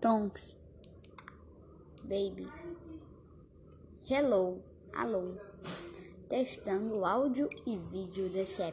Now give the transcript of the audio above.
Tonks. Baby. Hello. Alô. Testando áudio e vídeo da app.